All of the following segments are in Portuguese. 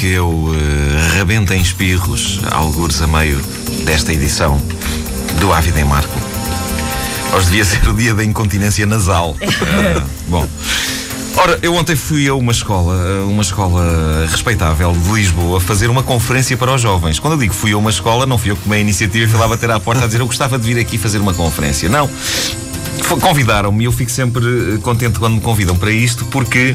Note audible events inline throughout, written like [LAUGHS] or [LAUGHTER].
que eu uh, rebento em espirros, algures a meio desta edição do Ávida em Marco. Hoje devia ser o dia da incontinência nasal. Uh, [LAUGHS] bom. Ora, eu ontem fui a uma escola, uma escola respeitável de Lisboa, fazer uma conferência para os jovens. Quando eu digo fui a uma escola, não fui eu que tomei a iniciativa e fui lá bater à porta a dizer eu gostava de vir aqui fazer uma conferência. Não. Convidaram-me e eu fico sempre eh, contente quando me convidam para isto porque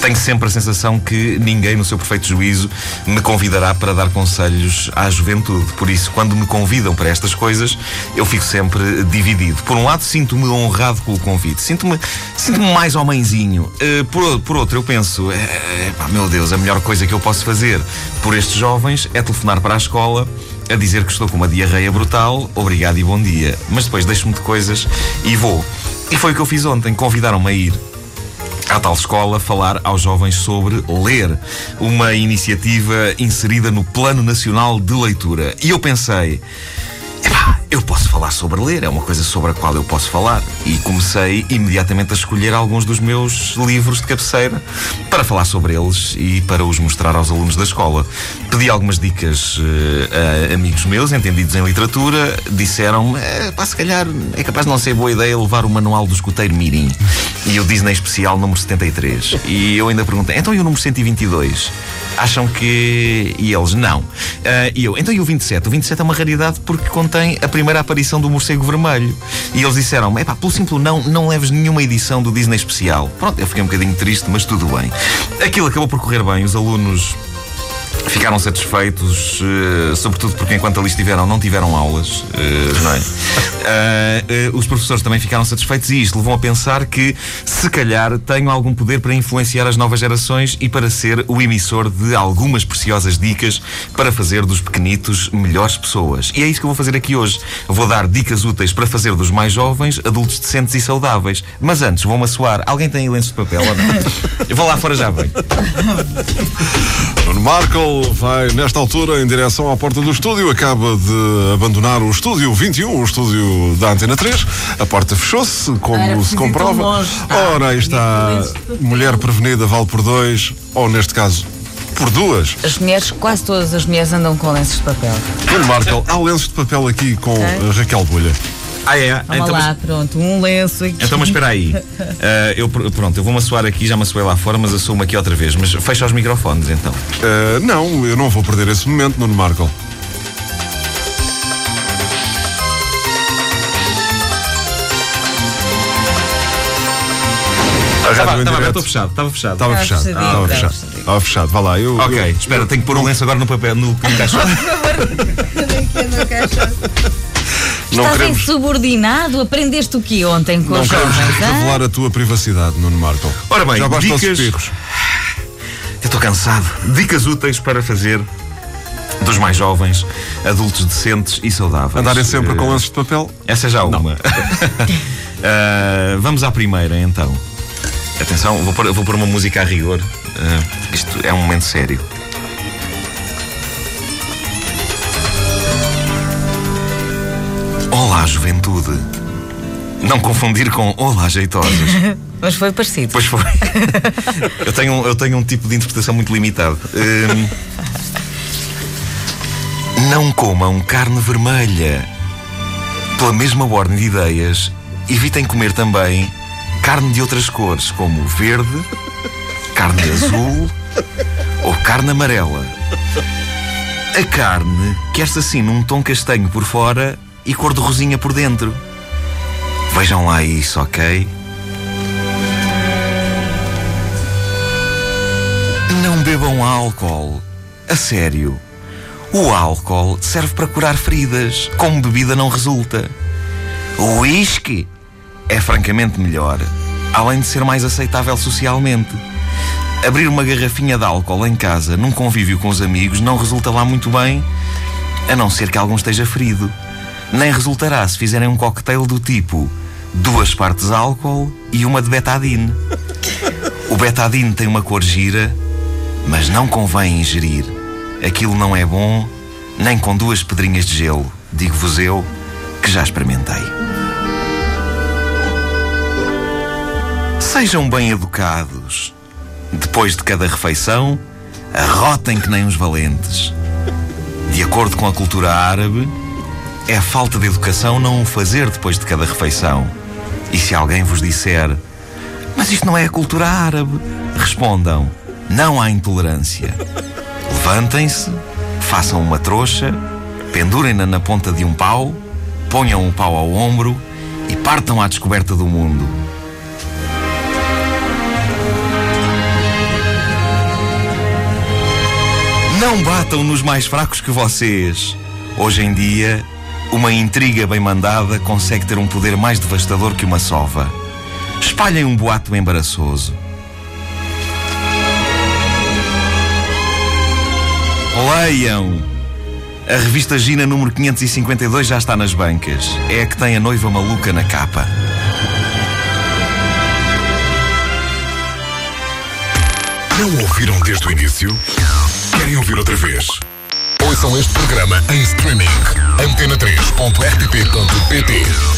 tenho sempre a sensação que ninguém, no seu perfeito juízo, me convidará para dar conselhos à juventude. Por isso, quando me convidam para estas coisas, eu fico sempre dividido. Por um lado, sinto-me honrado com o convite, sinto-me sinto mais homenzinho. Uh, por, por outro, eu penso, é, pá, meu Deus, a melhor coisa que eu posso fazer por estes jovens é telefonar para a escola a dizer que estou com uma diarreia brutal, obrigado e bom dia. Mas depois deixo-me de coisas e vou. E foi o que eu fiz ontem. Convidaram-me a ir à tal escola falar aos jovens sobre ler, uma iniciativa inserida no Plano Nacional de Leitura. E eu pensei, eu posso falar sobre ler, é uma coisa sobre a qual eu posso falar. E comecei imediatamente a escolher alguns dos meus livros de cabeceira para falar sobre eles e para os mostrar aos alunos da escola. Pedi algumas dicas uh, a amigos meus, entendidos em literatura, disseram-me: eh, pá, se calhar é capaz de não ser boa ideia levar o manual do escuteiro Mirim e o Disney Especial número 73. E eu ainda perguntei: então e o número 122? Acham que. E eles não. Uh, e eu, então e o 27? O 27 é uma raridade porque contém a primeira aparição do morcego vermelho. E eles disseram: é pá, pelo simples não, não leves nenhuma edição do Disney especial. Pronto, eu fiquei um bocadinho triste, mas tudo bem. Aquilo acabou por correr bem, os alunos ficaram satisfeitos, uh, sobretudo porque enquanto ali estiveram não tiveram aulas, uh, não é? Uh, [LAUGHS] os professores também ficaram satisfeitos e isto levou a pensar que se calhar tenho algum poder para influenciar as novas gerações e para ser o emissor de algumas preciosas dicas para fazer dos pequenitos melhores pessoas. E é isso que eu vou fazer aqui hoje. Vou dar dicas úteis para fazer dos mais jovens adultos decentes e saudáveis. Mas antes, vou-me assoar. Alguém tem lenços de papel ou não? [LAUGHS] Eu vou lá fora já bem. Marco vai, nesta altura, em direção à porta do estúdio. Acaba de abandonar o estúdio 21, o estúdio da Antena 3. A porta fechou-se, como se comprova. Ora, aí está. Mulher prevenida vale por dois, ou neste caso, por duas. As mulheres, quase todas as mulheres andam com lenços de papel. Marco, há lenços de papel aqui com. Raquel Bolha. Ah, é? Vamos então, lá, mas... pronto, um lenço aqui. Então, mas espera aí. Uh, eu, pronto, eu vou-me assoar aqui, já me assoei lá fora, mas assumo aqui outra vez. Mas fecha os microfones, então. Uh, não, eu não vou perder esse momento, Nuno Marco. Estava aberto fechado? Estava fechado. Estava fechado. Estava fechado. Estava fechado. Vá lá. Eu, ok, eu, espera, tenho que pôr um lenço agora no papel, no, no caixote. no caixote. Não Estás queremos... insubordinado? Aprendeste o que ontem com Não os queremos jovens? revelar a tua privacidade, Nuno Marco. Ora bem, Já basta dicas... espirros. Eu estou cansado. Dicas úteis para fazer dos mais jovens, adultos decentes e saudáveis. Andarem sempre uh... com lances de papel? Essa é já uma. uh, [LAUGHS] vamos à primeira, então. Atenção, vou pôr, vou pôr uma música a rigor. Uh, isto é um momento sério. Juventude. Não confundir com Olá, jeitosos. [LAUGHS] Mas foi parecido. Pois foi. [LAUGHS] eu, tenho, eu tenho um tipo de interpretação muito limitado. Hum, não comam carne vermelha. Pela mesma ordem de ideias, evitem comer também carne de outras cores, como verde, carne azul ou carne amarela. A carne quer-se assim num tom castanho por fora e cor de rosinha por dentro. Vejam lá isso, ok? Não bebam álcool. A sério. O álcool serve para curar feridas. Como bebida não resulta. O whisky é francamente melhor, além de ser mais aceitável socialmente. Abrir uma garrafinha de álcool em casa, num convívio com os amigos, não resulta lá muito bem, a não ser que algum esteja ferido nem resultará se fizerem um cocktail do tipo duas partes álcool e uma de betadine. O betadine tem uma cor gira, mas não convém ingerir. Aquilo não é bom, nem com duas pedrinhas de gelo, digo-vos eu, que já experimentei. Sejam bem educados. Depois de cada refeição, arrotem que nem uns valentes. De acordo com a cultura árabe, é falta de educação não o fazer depois de cada refeição. E se alguém vos disser, mas isto não é a cultura árabe, respondam, não há intolerância. Levantem-se, façam uma trouxa, pendurem-na na ponta de um pau, ponham um pau ao ombro e partam à descoberta do mundo. Não batam nos mais fracos que vocês. Hoje em dia, uma intriga bem mandada consegue ter um poder mais devastador que uma sova. Espalhem um boato embaraçoso. Leiam! A revista Gina número 552 já está nas bancas. É a que tem a noiva maluca na capa. Não ouviram desde o início? Querem ouvir outra vez? Ouçam este programa em streaming. antena3.rtp.pt